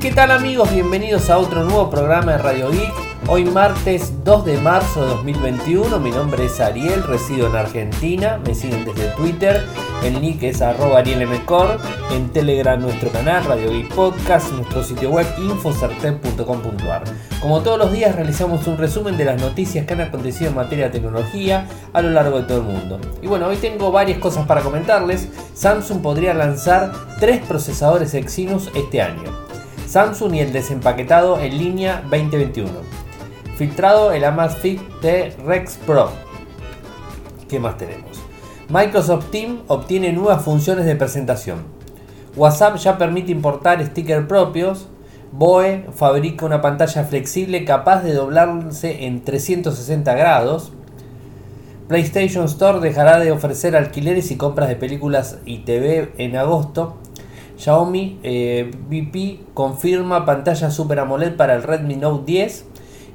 ¿Qué tal amigos? Bienvenidos a otro nuevo programa de Radio Geek. Hoy martes 2 de marzo de 2021. Mi nombre es Ariel, resido en Argentina. Me siguen desde Twitter. El nick es arroba arielmcor. En Telegram nuestro canal Radio Geek Podcast. Nuestro sitio web infocertec.com.ar. Como todos los días realizamos un resumen de las noticias que han acontecido en materia de tecnología a lo largo de todo el mundo. Y bueno, hoy tengo varias cosas para comentarles. Samsung podría lanzar tres procesadores Exynos este año. Samsung y el desempaquetado en línea 2021. Filtrado el Amazfit de Rex Pro. ¿Qué más tenemos? Microsoft Team obtiene nuevas funciones de presentación. WhatsApp ya permite importar stickers propios. Boe fabrica una pantalla flexible capaz de doblarse en 360 grados. PlayStation Store dejará de ofrecer alquileres y compras de películas y TV en agosto. Xiaomi eh, confirma pantalla Super AMOLED para el Redmi Note 10.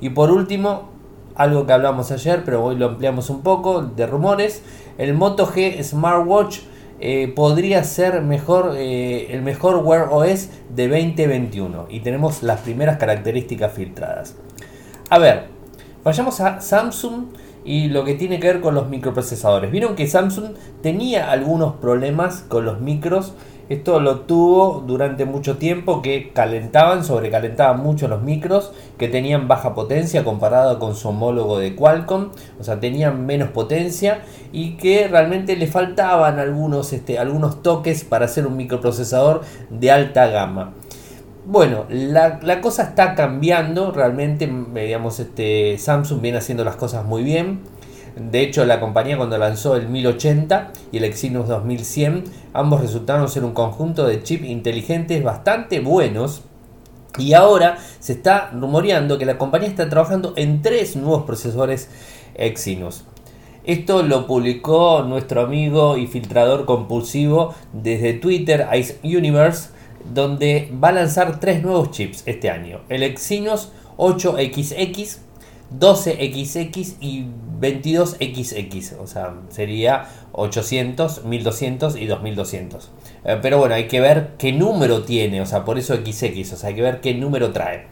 Y por último, algo que hablamos ayer, pero hoy lo ampliamos un poco, de rumores. El Moto G Smartwatch eh, podría ser mejor, eh, el mejor Wear OS de 2021. Y tenemos las primeras características filtradas. A ver, vayamos a Samsung y lo que tiene que ver con los microprocesadores. Vieron que Samsung tenía algunos problemas con los micros esto lo tuvo durante mucho tiempo que calentaban, sobrecalentaban mucho los micros, que tenían baja potencia comparado con su homólogo de Qualcomm, o sea, tenían menos potencia y que realmente le faltaban algunos, este, algunos toques para hacer un microprocesador de alta gama. Bueno, la, la, cosa está cambiando, realmente, digamos, este, Samsung viene haciendo las cosas muy bien. De hecho, la compañía cuando lanzó el 1080 y el Exynos 2100, ambos resultaron ser un conjunto de chips inteligentes bastante buenos. Y ahora se está rumoreando que la compañía está trabajando en tres nuevos procesadores Exynos. Esto lo publicó nuestro amigo y filtrador compulsivo desde Twitter, Ice Universe, donde va a lanzar tres nuevos chips este año. El Exynos 8XX, 12XX y 22XX, o sea, sería 800, 1200 y 2200. Eh, pero bueno, hay que ver qué número tiene, o sea, por eso XX, o sea, hay que ver qué número trae.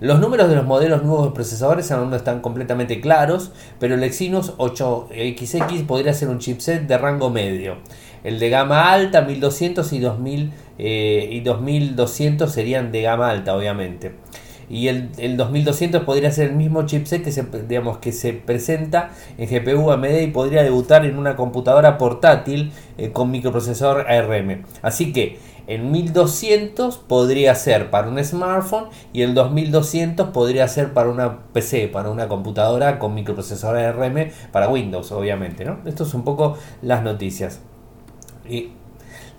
Los números de los modelos nuevos de procesadores aún no están completamente claros, pero el Exynos 8XX podría ser un chipset de rango medio. El de gama alta, 1200 y, 2000, eh, y 2200 serían de gama alta, obviamente y el, el, 2200 podría ser el mismo chipset que se, digamos, que se presenta en GPU AMD y podría debutar en una computadora portátil eh, con microprocesador ARM. Así que el 1200 podría ser para un smartphone y el 2200 podría ser para una PC, para una computadora con microprocesador ARM para Windows, obviamente. ¿no? Esto es un poco las noticias. Y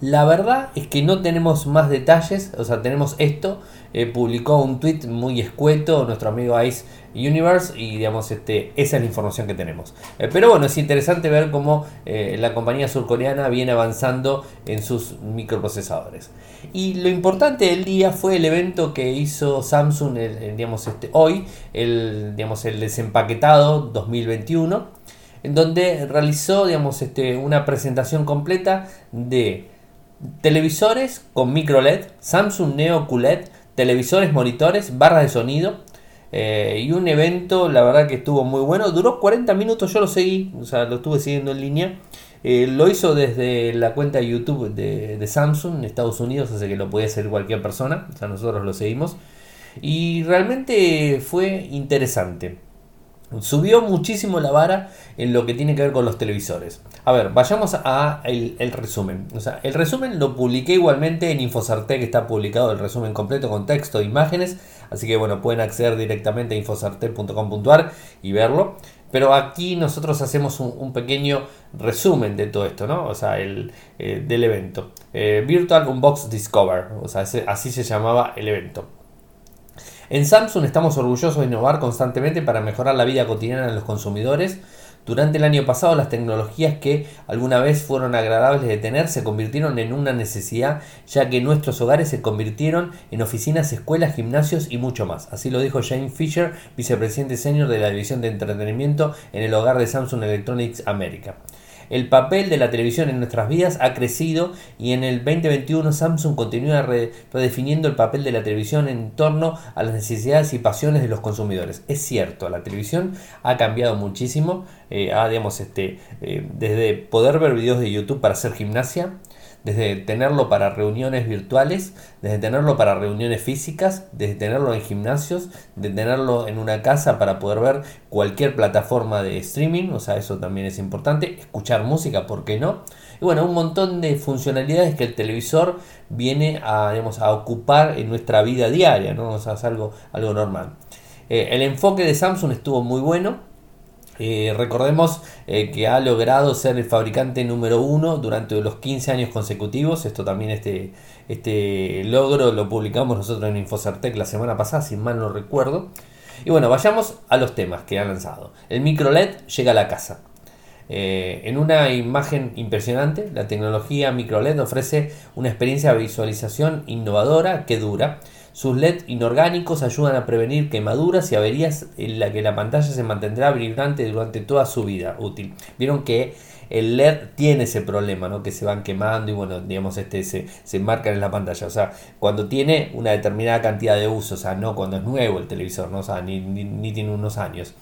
la verdad es que no tenemos más detalles, o sea, tenemos esto. Eh, publicó un tweet muy escueto nuestro amigo Ice Universe y digamos, este, esa es la información que tenemos. Eh, pero bueno, es interesante ver cómo eh, la compañía surcoreana viene avanzando en sus microprocesadores. Y lo importante del día fue el evento que hizo Samsung digamos, este, hoy, el, digamos, el desempaquetado 2021 en donde realizó digamos, este, una presentación completa de televisores con micro LED, Samsung Neo QLED, televisores, monitores, barras de sonido. Eh, y un evento, la verdad que estuvo muy bueno. Duró 40 minutos, yo lo seguí, o sea, lo estuve siguiendo en línea. Eh, lo hizo desde la cuenta de YouTube de, de, Samsung en Estados Unidos, así que lo podía hacer cualquier persona, o sea, nosotros lo seguimos. Y realmente fue interesante. Subió muchísimo la vara en lo que tiene que ver con los televisores. A ver, vayamos a el, resumen. O sea, el resumen lo publiqué igualmente en Infosartec, está publicado el resumen completo con texto e imágenes. Así que bueno, pueden acceder directamente a infosartec.com.ar y verlo. Pero aquí nosotros hacemos un, pequeño resumen de todo esto, ¿no? O sea, el, eh, del evento. Eh, Virtual Unbox Discover, o sea, así se llamaba el evento. En Samsung estamos orgullosos de innovar constantemente para mejorar la vida cotidiana de los consumidores. Durante el año pasado las tecnologías que alguna vez fueron agradables de tener se convirtieron en una necesidad ya que nuestros hogares se convirtieron en oficinas, escuelas, gimnasios y mucho más. Así lo dijo Jane Fisher, vicepresidente senior de la división de entretenimiento en el hogar de Samsung Electronics America. El papel de la televisión en nuestras vidas ha crecido y en el 2021 Samsung continúa redefiniendo el papel de la televisión en torno a las necesidades y pasiones de los consumidores. Es cierto, la televisión ha cambiado muchísimo, eh, digamos, este, eh, desde poder ver videos de YouTube para hacer gimnasia, desde tenerlo para reuniones virtuales, desde tenerlo para reuniones físicas, desde tenerlo en gimnasios, de tenerlo en una casa para poder ver cualquier plataforma de streaming, o sea, eso también es importante, escuchar música, ¿por qué no? Y bueno, un montón de funcionalidades que el televisor viene a, a ocupar en nuestra vida diaria, ¿no? O sea, es algo, algo normal. Eh, el enfoque de Samsung estuvo muy bueno, eh, recordemos eh, que ha logrado ser el fabricante número uno durante los 15 años consecutivos. Esto también, este, este logro lo publicamos nosotros en Infocertec la semana pasada, si mal no recuerdo. Y bueno, vayamos a los temas que ha lanzado. El micro LED llega a la casa. Eh, en una imagen impresionante, la tecnología micro LED ofrece una experiencia de visualización innovadora que dura sus LED inorgánicos ayudan a prevenir quemaduras y averías en la que la pantalla se mantendrá vibrante durante toda su vida útil. Vieron que el LED tiene ese problema, ¿no? Que se van quemando y bueno, digamos, este se, se marcan en la pantalla. O sea, cuando tiene una determinada cantidad de uso, o sea, no cuando es nuevo el televisor, ¿no? Ni, ni, tiene unos años.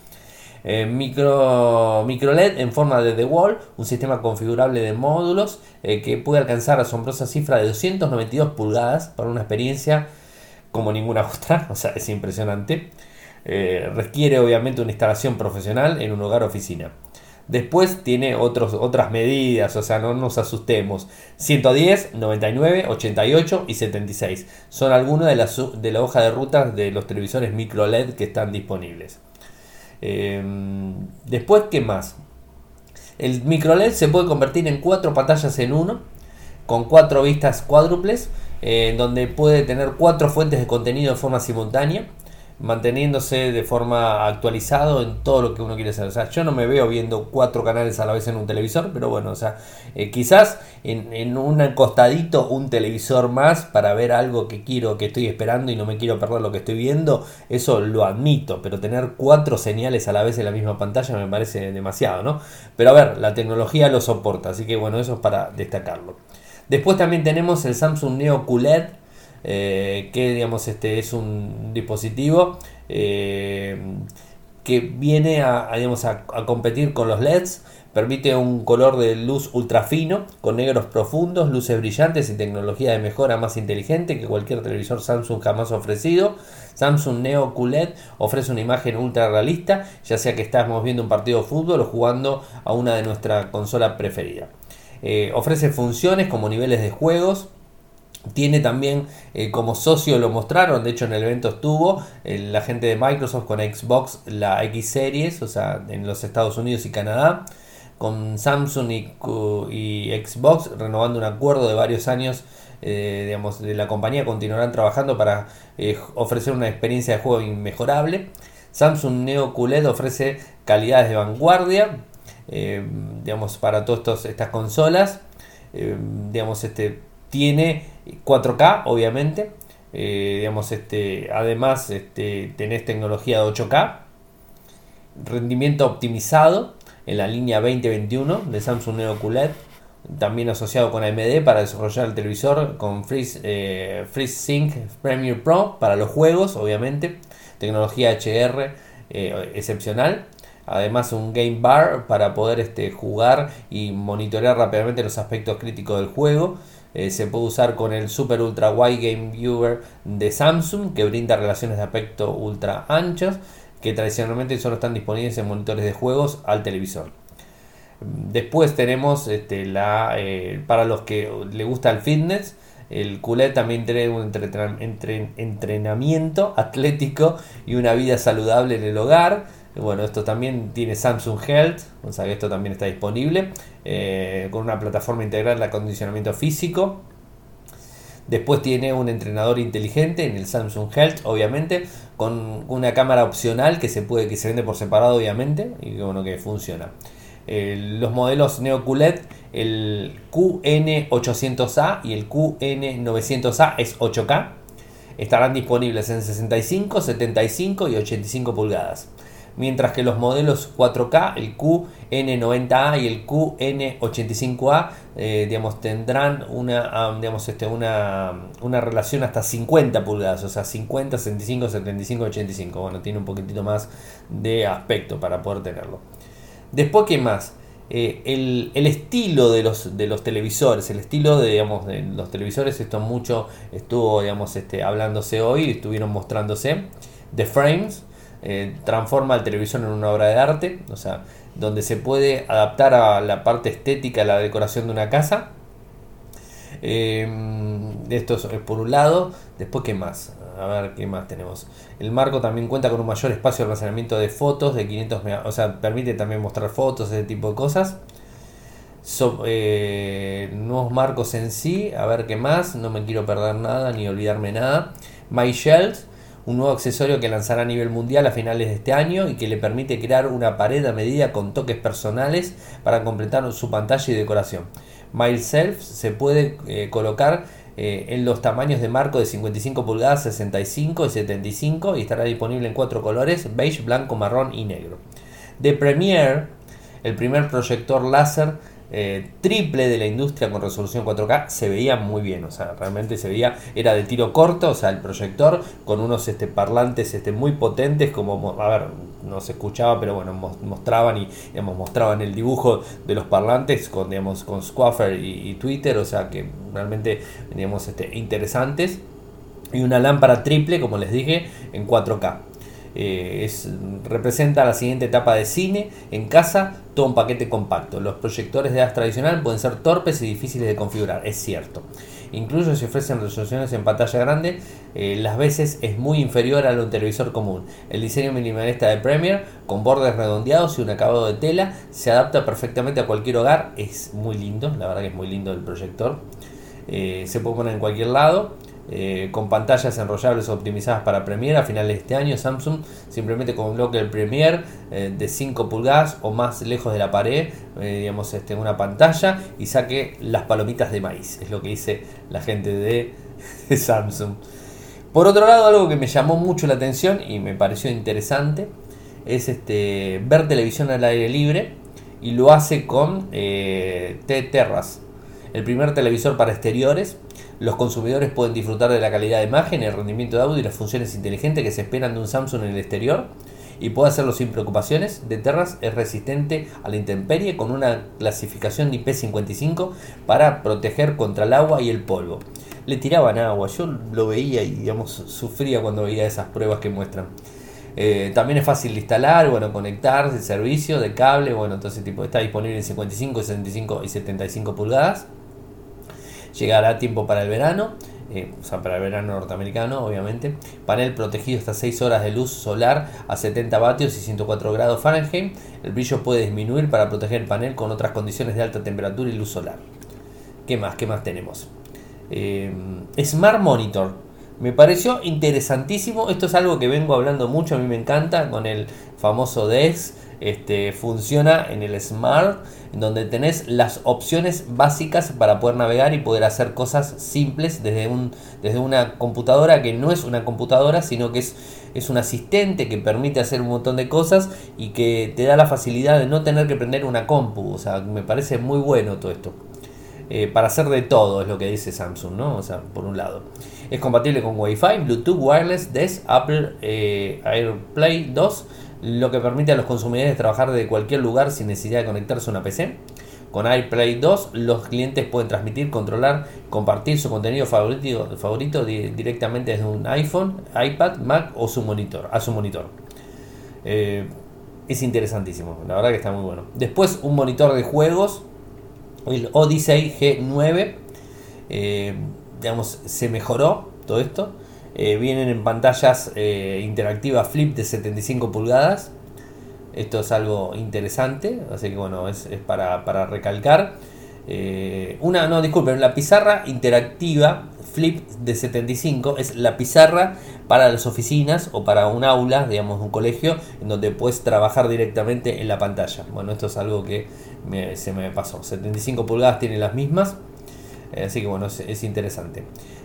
Eh, micro, micro LED en forma de The Wall, un sistema configurable de módulos eh, que puede alcanzar asombrosa cifra de 292 pulgadas para una experiencia como ninguna otra, o sea, es impresionante. Eh, requiere obviamente una instalación profesional en un hogar oficina. Después tiene otros, otras medidas, o sea, no nos asustemos. 110, 99, 88 y 76. Son algunas de, las, de la hoja de ruta de los televisores micro LED que están disponibles. Em, después, ¿qué más? El micro LED se puede convertir en cuatro pantallas en uno, con cuatro vistas cuádruples en donde puede tener cuatro fuentes de contenido de forma simultánea, manteniéndose de forma actualizado en todo lo que uno quiere hacer. O sea, yo no me veo viendo cuatro canales a la vez en un televisor, pero bueno, o sea, eh, quizás en, un costadito un televisor más para ver algo que quiero, que estoy esperando y no me quiero perder lo que estoy viendo, eso lo admito, pero tener cuatro señales a la vez en la misma pantalla me parece demasiado, ¿no? Pero a ver, la tecnología lo soporta, así que bueno, eso es para destacarlo. Después también tenemos el Samsung Neo QLED, eh, que digamos este es un dispositivo eh, que viene a, a, competir con los LEDs. Permite un color de luz ultra fino, con negros profundos, luces brillantes y tecnología de mejora más inteligente que cualquier televisor Samsung jamás ofrecido. Samsung Neo QLED ofrece una imagen ultra realista, ya sea que estamos viendo un partido de fútbol o jugando a una de nuestra consola preferida. Eh, ofrece funciones como niveles de juegos. Tiene también eh, como socio, lo mostraron, de hecho en el evento estuvo eh, la gente de Microsoft con Xbox, la X Series, o sea, en los Estados Unidos y Canadá, con Samsung y, Xbox renovando un acuerdo de varios años digamos, de la compañía continuarán trabajando para ofrecer una experiencia de juego inmejorable. Samsung Neo QLED ofrece calidades de vanguardia, eh, digamos, para todas estas consolas. Eh, digamos, este, tiene 4K, obviamente. Eh, digamos, este, además, este, tenés tecnología de 8K. Rendimiento optimizado en la línea 2021 de Samsung Neo QLED. También asociado con AMD para desarrollar el televisor con Freeze, FreeSync Premiere Pro para los juegos, obviamente. Tecnología HR excepcional Además un game bar para poder este, jugar y monitorear rápidamente los aspectos críticos del juego. Eh, se puede usar con el Super Ultra Wide Game Viewer de Samsung que brinda relaciones de aspecto ultra anchos que tradicionalmente solo están disponibles en monitores de juegos al televisor. Después tenemos este, la, eh, para los que le gusta el fitness, el QLED también tiene un entrenamiento atlético y una vida saludable en el hogar bueno, esto también tiene Samsung Health, o sea que esto también está disponible, eh, con una plataforma integral de acondicionamiento físico. Después tiene un entrenador inteligente en el Samsung Health, obviamente, con una cámara opcional que se puede, que se vende por separado, obviamente, y bueno, que funciona. Los modelos Neo QLED, el QN800A y el QN900A es 8K. Estarán disponibles en 65, 75 y 85 pulgadas. Mientras que los modelos 4K, el QN90A y el QN85A, eh, digamos, tendrán una, digamos, este, una, una, relación hasta 50 pulgadas, o sea, 50, 65, 75, 85. Bueno, tiene un poquitito más de aspecto para poder tenerlo. Después, ¿qué más? Eh, el, estilo de los, de los televisores, el estilo de, digamos, de los televisores, esto mucho estuvo digamos, este, hablándose hoy, estuvieron mostrándose. The Frames eh, transforma el televisor en una obra de arte, o sea, donde se puede adaptar a la parte estética, a la decoración de una casa. Eh, esto es por un lado. Después, ¿qué más? A ver, ¿qué más tenemos? El marco también cuenta con un mayor espacio de almacenamiento de fotos de 500 o sea, permite también mostrar fotos, ese tipo de cosas. Eh, nuevos marcos en sí, a ver qué más, no me quiero perder nada ni olvidarme nada. My Shells, un nuevo accesorio que lanzará a nivel mundial a finales de este año y que le permite crear una pared a medida con toques personales para completar su pantalla y decoración. MySelf se puede eh, colocar eh, en los tamaños de marco de 55 pulgadas, 65 y 75 y estará disponible en cuatro colores, beige, blanco, marrón y negro. De Premiere, el primer proyector láser eh, triple de la industria con resolución 4K se veía muy bien, o sea, realmente se veía, era de tiro corto, o sea, el proyector con unos este, parlantes este, muy potentes, como, a ver, no se escuchaba, pero bueno, mostraban y digamos, mostraban el dibujo de los parlantes con, digamos, con Squaffer y, Twitter, o sea, que realmente, digamos, este, interesantes. Y una lámpara triple, como les dije, en 4K. Eh, es, representa la siguiente etapa de cine en casa, todo un paquete compacto. Los proyectores de gas tradicional pueden ser torpes y difíciles de configurar, es cierto. Incluso si ofrecen resoluciones en pantalla grande, eh, las veces es muy inferior a un televisor común. El diseño minimalista de Premiere, con bordes redondeados y un acabado de tela, se adapta perfectamente a cualquier hogar. Es muy lindo, la verdad que es muy lindo el proyector. Eh, se puede poner en cualquier lado. Eh, con pantallas enrollables optimizadas para Premiere a finales de este año Samsung simplemente con un bloque del Premiere eh, de 5 pulgadas o más lejos de la pared eh, digamos este, una pantalla y saque las palomitas de maíz. Es lo que dice la gente de, Samsung. Por otro lado algo que me llamó mucho la atención y me pareció interesante es este, ver televisión al aire libre y lo hace con T-Terras el primer televisor para exteriores los consumidores pueden disfrutar de la calidad de imagen, el rendimiento de audio y las funciones inteligentes que se esperan de un Samsung en el exterior y puede hacerlo sin preocupaciones. De Terras es resistente a la intemperie con una clasificación de IP55 para proteger contra el agua y el polvo. Le tiraban agua, yo lo veía y digamos sufría cuando veía esas pruebas que muestran. Eh, también es fácil de instalar, bueno, conectar el servicio de cable, bueno, entonces tipo está disponible en 55, 65 y 75 pulgadas llegará a tiempo para el verano, eh, o sea, para el verano norteamericano, obviamente. Panel protegido hasta 6 horas de luz solar a 70 vatios y 104 grados Fahrenheit. El brillo puede disminuir para proteger el panel con otras condiciones de alta temperatura y luz solar. ¿Qué más? ¿Qué más tenemos? Eh, Smart Monitor. Me pareció interesantísimo. Esto es algo que vengo hablando mucho. A mí me encanta con el famoso DEX. Este, funciona en el Smart donde tenés las opciones básicas para poder navegar y poder hacer cosas simples desde, un, desde una computadora que no es una computadora, sino que es, es un asistente que permite hacer un montón de cosas y que te da la facilidad de no tener que prender una compu. O sea, me parece muy bueno todo esto. Eh, para hacer de todo es lo que dice Samsung, ¿no? O sea, por un lado. Es compatible con Wi-Fi, Bluetooth, Wireless, DES, Apple eh, AirPlay 2 lo que permite a los consumidores trabajar de cualquier lugar sin necesidad de conectarse a una PC. Con AirPlay 2 los clientes pueden transmitir, controlar, compartir su contenido favorito, favorito directamente desde un iPhone, iPad, Mac o su monitor, a su monitor. Eh, es interesantísimo, la verdad que está muy bueno. Después un monitor de juegos, el Odyssey G9, eh, digamos, se mejoró todo esto. Eh, vienen en pantallas eh, interactivas flip de 75 pulgadas. Esto es algo interesante, así que bueno, es, para, recalcar. Eh, una, no, disculpen, la pizarra interactiva flip de 75 es la pizarra para las oficinas o para un aula, digamos, un colegio, en donde puedes trabajar directamente en la pantalla. Bueno, esto es algo que se me pasó. 75 pulgadas tiene las mismas, así que bueno, es interesante.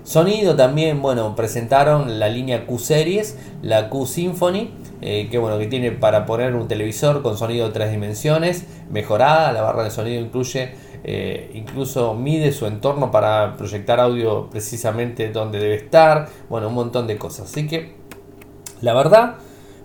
Sonido también, bueno, presentaron la línea Q Series, la Q Symphony, eh, que bueno, que tiene para poner un televisor con sonido de tres dimensiones, mejorada, la barra de sonido incluye, eh, incluso mide su entorno para proyectar audio precisamente donde debe estar, bueno, un montón de cosas. Así que, la verdad,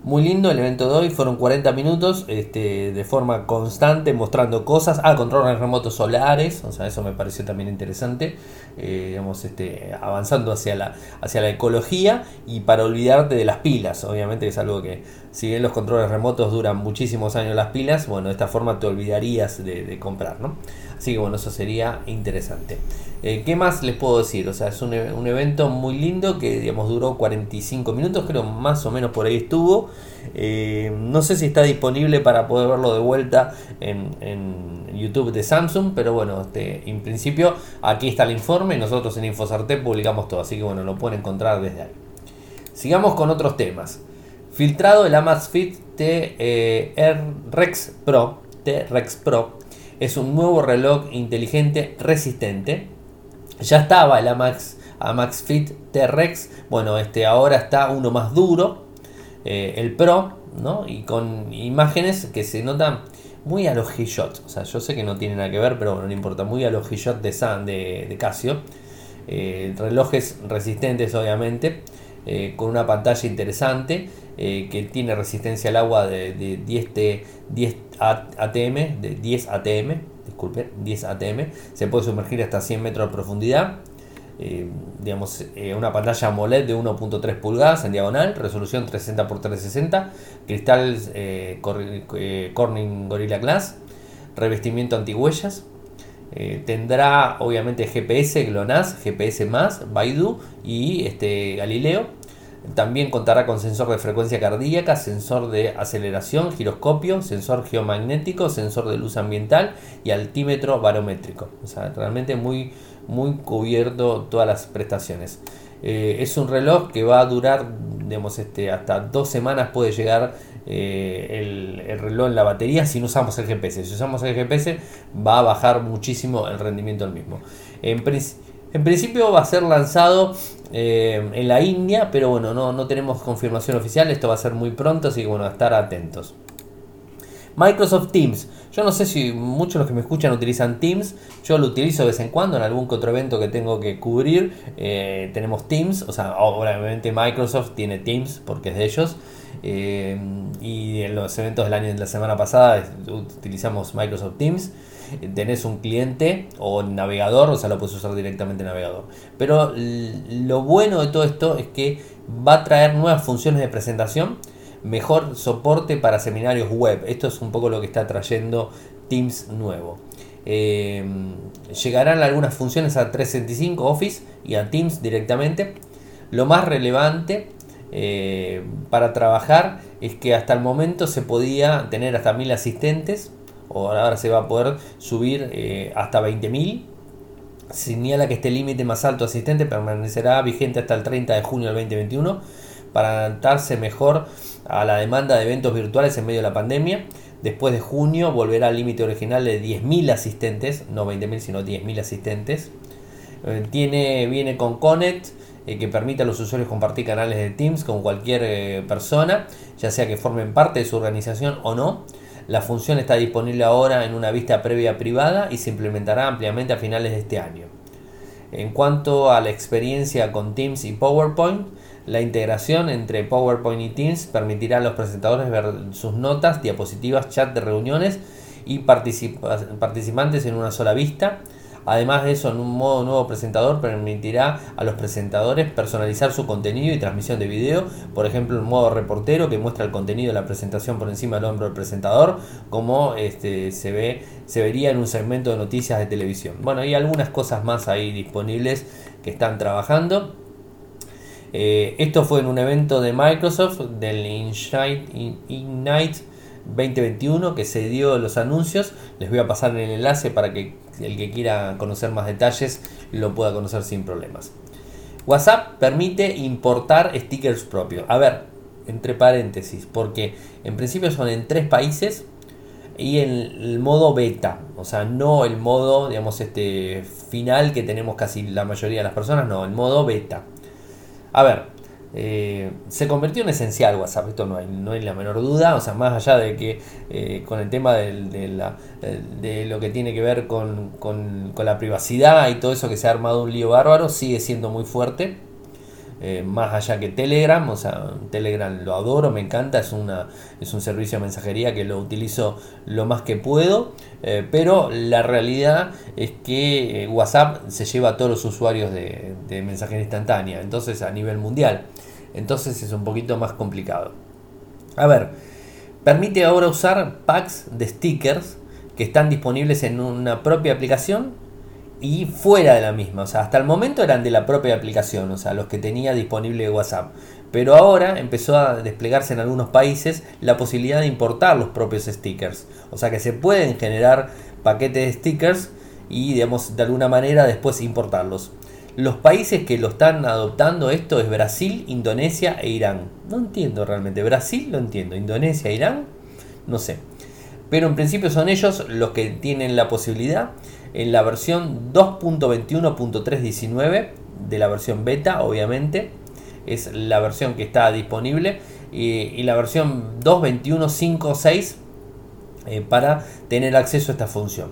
muy lindo el evento de hoy, fueron 40 minutos este, de forma constante mostrando cosas. Ah, controles remotos solares, o sea, eso me pareció también interesante. Eh, digamos, este, avanzando hacia la, hacia la ecología y para olvidarte de las pilas. Obviamente es algo que, si bien los controles remotos duran muchísimos años las pilas, bueno, de esta forma te olvidarías de, comprar, ¿no? Así que bueno, eso sería interesante. Eh, ¿Qué más les puedo decir? O sea, es un, un, evento muy lindo que, digamos, duró 45 minutos, creo más o menos por ahí estuvo. Eh, no sé si está disponible para poder verlo de vuelta en, YouTube de Samsung, pero bueno, este, en principio aquí está el informe. Nosotros en Infosarte publicamos todo, así que bueno, lo pueden encontrar desde ahí. Sigamos con otros temas. Filtrado el Amazfit T eh, Rex Pro, T Rex Pro, es un nuevo reloj inteligente resistente. Ya estaba el Amax, Amazfit T-Rex, bueno, este ahora está uno más duro, eh, el Pro, ¿no? Y con imágenes que se notan muy a los G-Shot. O sea, yo sé que no tiene nada que ver, pero bueno, no importa. Muy a los de, de, de, Casio. Eh, relojes resistentes, obviamente. Eh, con una pantalla interesante. que tiene resistencia al agua de, 10, 10 ATM. De 10 ATM. Disculpe, 10 ATM. Se puede sumergir hasta 100 metros de profundidad. Eh, digamos, eh, una pantalla AMOLED de 1.3 pulgadas en diagonal, resolución 360 x 360, cristal eh, Corning Gorilla Glass, revestimiento antihuellas. tendrá obviamente GPS, GLONASS, GPS Baidu y este, Galileo. También contará con sensor de frecuencia cardíaca, sensor de aceleración, giroscopio, sensor geomagnético, sensor de luz ambiental y altímetro barométrico. O sea, realmente muy, muy cubierto todas las prestaciones. Eh, es un reloj que va a durar, digamos, este, hasta dos semanas puede llegar eh, el, reloj en la batería si no usamos el GPS. Si usamos el GPS va a bajar muchísimo el rendimiento del mismo. Va a ser lanzado eh, en la India, pero bueno, no, no tenemos confirmación oficial, esto va a ser muy pronto, así que bueno, estar atentos. Microsoft Teams. Yo no sé si muchos de los que me escuchan utilizan Teams. Yo lo utilizo de vez en cuando en algún otro evento que tengo que cubrir. Eh, tenemos Teams, o sea, obviamente Microsoft tiene Teams porque es de ellos. Eh, y en los eventos del año de la semana pasada utilizamos Microsoft Teams. Tenés un cliente o navegador, o sea, lo puedes usar directamente en navegador. Pero lo bueno de todo esto es que va a traer nuevas funciones de presentación mejor soporte para seminarios web. Esto es un poco lo que está trayendo Teams nuevo. Eh, llegarán algunas funciones a 365 Office y a Teams directamente. Lo más relevante eh, para trabajar es que hasta el momento se podía tener hasta 1000 asistentes. O ahora se va a poder subir eh, hasta 20.000 señala que este límite más alto asistente permanecerá vigente hasta el 30 de junio del 2021 para adaptarse mejor a la demanda de eventos virtuales en medio de la pandemia. Después de junio volverá al límite original de 10.000 asistentes, no 20.000 sino 10.000 asistentes. Eh, tiene, viene con Connect eh, que permite a los usuarios compartir canales de Teams con cualquier eh, persona, ya sea que formen parte de su organización o no. La función está disponible ahora en una vista previa privada y se implementará ampliamente a finales de este año. En cuanto a la experiencia con Teams y PowerPoint, la integración entre PowerPoint y Teams permitirá a los presentadores ver sus notas, diapositivas, chat de reuniones y participantes en una sola vista. Además de eso, en un modo nuevo presentador permitirá a los presentadores personalizar su contenido y transmisión de video, por ejemplo, en modo reportero que muestra el contenido de la presentación por encima del hombro del presentador, como este, se ve se vería en un segmento de noticias de televisión. Bueno, hay algunas cosas más ahí disponibles que están trabajando. Eh, esto fue en un evento de Microsoft del Ignite 2021 que se dio los anuncios. Les voy a pasar el enlace para que el que quiera conocer más detalles lo pueda conocer sin problemas. WhatsApp permite importar stickers propios. A ver, entre paréntesis, porque en principio son en tres países y en el modo beta, o sea, no el modo, digamos, este final que tenemos casi la mayoría de las personas, no, el modo beta. A ver, eh, se convirtió en esencial WhatsApp, esto no hay, no hay la menor duda, o sea, más allá de que eh, con el tema de, la, de, lo que tiene que ver con, con, la privacidad y todo eso que se ha armado un lío bárbaro, sigue siendo muy fuerte. Eh, más allá que Telegram, o sea, Telegram lo adoro, me encanta, es, una, es un servicio de mensajería que lo utilizo lo más que puedo, pero la realidad es que WhatsApp se lleva a todos los usuarios de, de mensajería instantánea, entonces a nivel mundial. Entonces es un poquito más complicado. A ver, permite ahora usar packs de stickers que están disponibles en una propia aplicación y fuera de la misma. O sea, hasta el momento eran de la propia aplicación, o sea, los que tenía disponible WhatsApp. Pero ahora empezó a desplegarse en algunos países la posibilidad de importar los propios stickers. O sea que se pueden generar paquetes de stickers y digamos de alguna manera después importarlos. Los países que lo están adoptando esto es Brasil, Indonesia e Irán. No entiendo realmente. Brasil lo entiendo. Indonesia, Irán, no sé. Pero en principio son ellos los que tienen la posibilidad en la versión 2.21.319 de la versión beta, obviamente. Es la versión que está disponible. Y, la versión 2.21.5.6 eh, para tener acceso a esta función.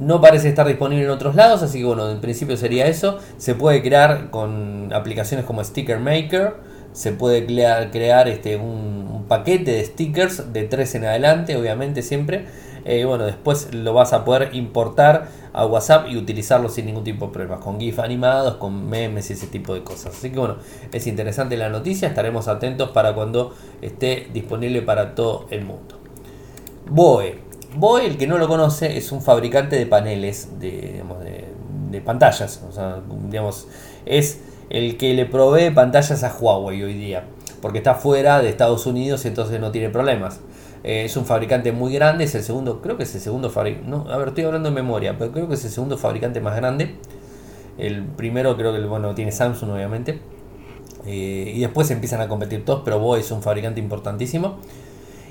No parece estar disponible en otros lados, así que bueno, en principio sería eso. Se puede crear con aplicaciones como Sticker Maker, se puede crear, crear este, un, paquete de stickers de 3 en adelante, obviamente siempre. Eh, bueno, después lo vas a poder importar a WhatsApp y utilizarlo sin ningún tipo de problemas, con GIF animados, con memes y ese tipo de cosas. Así que bueno, es interesante la noticia, estaremos atentos para cuando esté disponible para todo el mundo. Boe, Boe, el que no lo conoce, es un fabricante de paneles, de, de, pantallas. Digamos, es el que le provee pantallas a Huawei hoy día. Porque está fuera de Estados Unidos y entonces no tiene problemas. Eh, es un fabricante muy grande, es el segundo, creo que es el segundo fabricante. A ver, estoy hablando de memoria, pero creo que es el segundo fabricante más grande. El primero creo que bueno, tiene Samsung, obviamente. Eh, y después empiezan a competir todos, pero Boe es un fabricante importantísimo.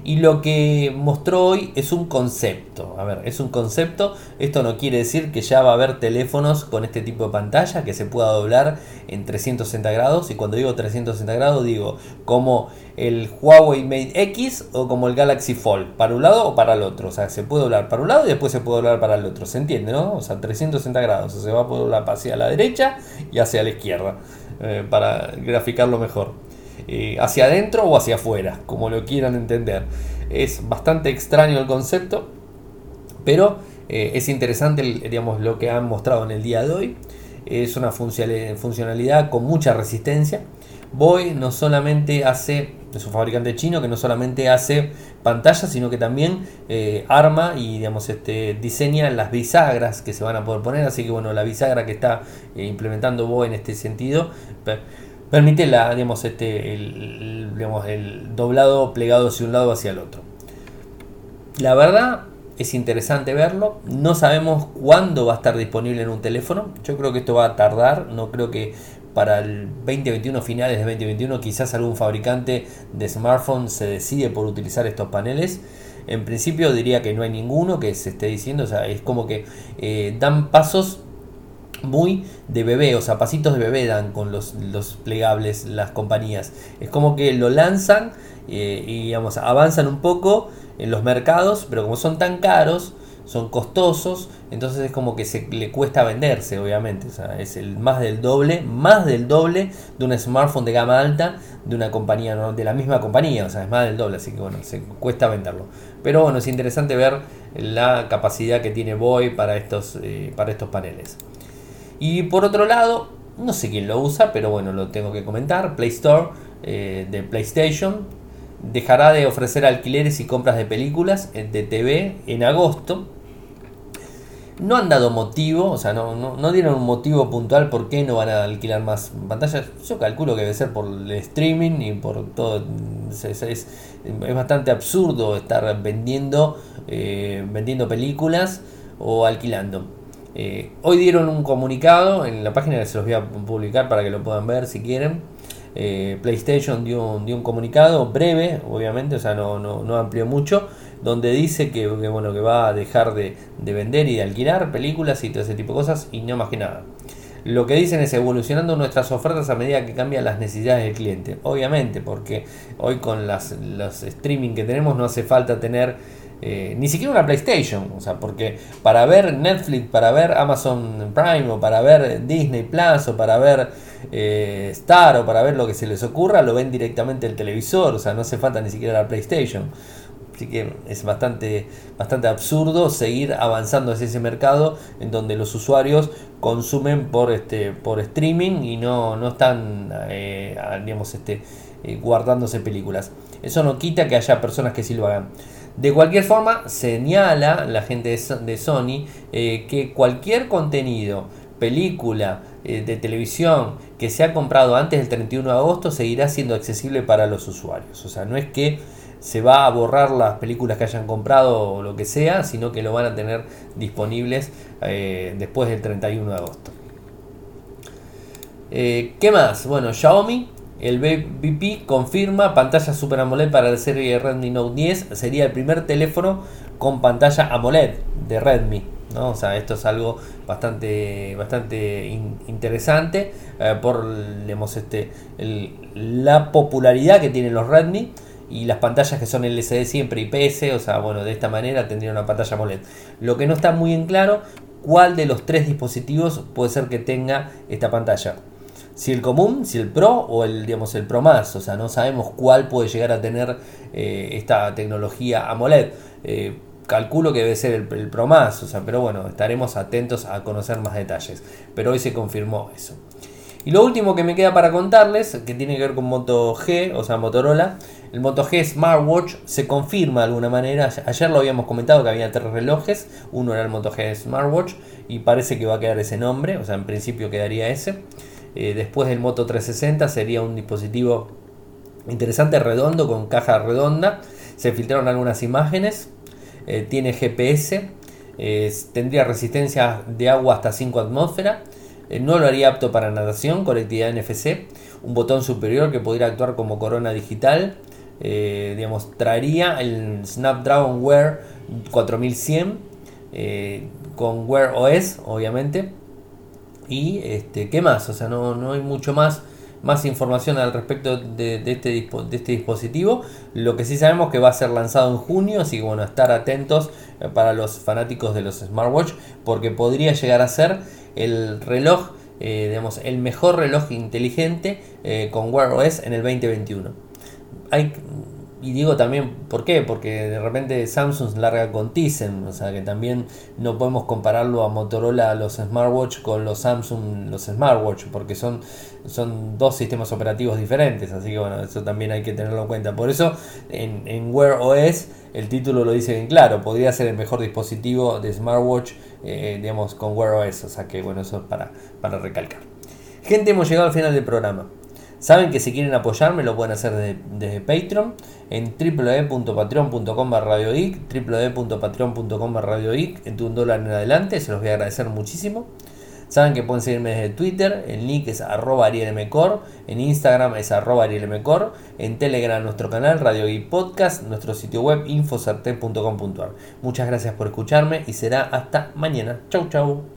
Y lo que mostró hoy es un concepto. A ver, es un concepto. Esto no quiere decir que ya va a haber teléfonos con este tipo de pantalla que se pueda doblar en 360 grados. Y cuando digo 360 grados, digo como el Huawei Mate X o como el Galaxy Fold, para un lado o para el otro. O sea, se puede doblar para un lado y después se puede doblar para el otro. ¿Se entiende, no? O sea, 360 grados. O sea, se va a poder doblar hacia la derecha y hacia la izquierda. Eh, para graficarlo mejor. Eh, hacia adentro o hacia afuera, como lo quieran entender. Es bastante extraño el concepto, pero eh, es interesante digamos, lo que han mostrado en el día de hoy. Es una funcionalidad con mucha resistencia. Boy no solamente hace, es un fabricante chino que no solamente hace pantallas, sino que también eh, arma y digamos, este, diseña las bisagras que se van a poder poner. Así que bueno, la bisagra que está implementando Boy en este sentido permite la, digamos, este, el, el doblado plegado hacia un lado hacia el otro. La verdad es interesante verlo. No sabemos cuándo va a estar disponible en un teléfono. Yo creo que esto va a tardar. No creo que para el 2021, finales de 2021, quizás algún fabricante de smartphone se decide por utilizar estos paneles. En principio diría que no hay ninguno que se esté diciendo. O sea, es como que eh, dan pasos muy de bebé, o sea, pasitos de bebé dan con los, plegables las compañías. Es como que lo lanzan eh, y digamos, avanzan un poco en los mercados, pero como son tan caros, son costosos, entonces es como que se le cuesta venderse, obviamente. O sea, es el más del doble, más del doble de un smartphone de gama alta de una compañía, de la misma compañía, o sea, es más del doble, así que bueno, se cuesta venderlo. Pero bueno, es interesante ver la capacidad que tiene Boy para estos, eh, para estos paneles. Y por otro lado, no sé quién lo usa, pero bueno, lo tengo que comentar. Play Store eh, de PlayStation dejará de ofrecer alquileres y compras de películas eh, de TV en agosto. No han dado motivo, o sea, no, no, dieron un motivo puntual por qué no van a alquilar más pantallas. Yo calculo que debe ser por el streaming y por todo. Es, es, bastante absurdo estar vendiendo, eh, vendiendo películas o alquilando. Eh, hoy dieron un comunicado en la página que se los voy a publicar para que lo puedan ver si quieren. Eh, PlayStation dio un, comunicado breve, obviamente, o sea, no, no, amplió mucho, donde dice que, bueno, que va a dejar de, vender y de alquilar películas y todo ese tipo de cosas, y no más que nada. Lo que dicen es evolucionando nuestras ofertas a medida que cambian las necesidades del cliente. Obviamente, porque hoy con las, los streaming que tenemos no hace falta tener eh, ni siquiera una PlayStation. O sea, porque para ver Netflix, para ver Amazon Prime o para ver Disney Plus o para ver eh, Star o para ver lo que se les ocurra, lo ven directamente el televisor. O sea, no hace falta ni siquiera la PlayStation. Así que es bastante, bastante absurdo seguir avanzando hacia ese mercado en donde los usuarios consumen por, este, por streaming y no, no están eh, digamos, este, guardándose películas. Eso no quita que haya personas que sí lo hagan. De cualquier forma, señala la gente de Sony eh, que cualquier contenido, película de televisión que se ha comprado antes del 31 de agosto seguirá siendo accesible para los usuarios. O sea, no es que se va a borrar las películas que hayan comprado o lo que sea, sino que lo van a tener disponibles eh, después del 31 de agosto. Eh, ¿Qué más? Bueno, Xiaomi, el BP confirma pantalla Super AMOLED para la serie Redmi Note 10. Sería el primer teléfono con pantalla AMOLED de Redmi. ¿no? O sea, esto es algo bastante, bastante interesante eh, por este, la popularidad que tienen los Redmi y las pantallas que son LCD siempre IPS, o sea, bueno, de esta manera tendría una pantalla AMOLED. Lo que no está muy en claro, cuál de los tres dispositivos puede ser que tenga esta pantalla. Si el común, si el Pro o el, digamos, el Pro más, o sea, no sabemos cuál puede llegar a tener eh, esta tecnología AMOLED. Eh, calculo que debe ser el, el, Pro más, o sea, pero bueno, estaremos atentos a conocer más detalles. Pero hoy se confirmó eso. Y lo último que me queda para contarles, que tiene que ver con Moto G, o sea, Motorola, el Moto G Smartwatch se confirma de alguna manera. Ayer lo habíamos comentado que había tres relojes. Uno era el Moto G Smartwatch y parece que va a quedar ese nombre. O sea, en principio quedaría ese. Eh, después del Moto 360 sería un dispositivo interesante, redondo, con caja redonda. Se filtraron algunas imágenes. Eh, tiene GPS. tendría resistencia de agua hasta 5 atmósferas eh, no lo haría apto para natación, conectividad NFC, un botón superior que podría actuar como corona digital, eh, digamos, traería el Snapdragon Wear 4100 eh, con Wear OS, obviamente. Y este, ¿qué más? O sea, no, no hay mucho más más información al respecto de, este, de, este, dispositivo. Lo que sí sabemos que va a ser lanzado en junio, así que bueno, estar atentos eh, para los fanáticos de los smartwatch, porque podría llegar a ser el reloj, eh, digamos, el mejor reloj inteligente eh, con Wear OS en el 2021. Hay y digo también, ¿por qué? Porque de repente Samsung larga con Tizen, o sea que también no podemos compararlo a Motorola, los smartwatch, con los Samsung, los smartwatch, porque son, son dos sistemas operativos diferentes, así que bueno, eso también hay que tenerlo en cuenta. Por eso en, en Wear OS el título lo dice bien claro, podría ser el mejor dispositivo de smartwatch, eh, digamos, con Wear OS, o sea que bueno, eso es para, para recalcar. Gente, hemos llegado al final del programa. Saben que si quieren apoyarme lo pueden hacer desde, Patreon en www.patreon.com radioic www.patreon.com radioic en un dólar en adelante, se los voy a agradecer muchísimo. Saben que pueden seguirme desde Twitter, el link es arroba arielmcor, en Instagram es arroba arielmcor, en Telegram nuestro canal Radio Geek Podcast, nuestro sitio web infocerte.com.ar. Muchas gracias por escucharme y será hasta mañana. Chau chau.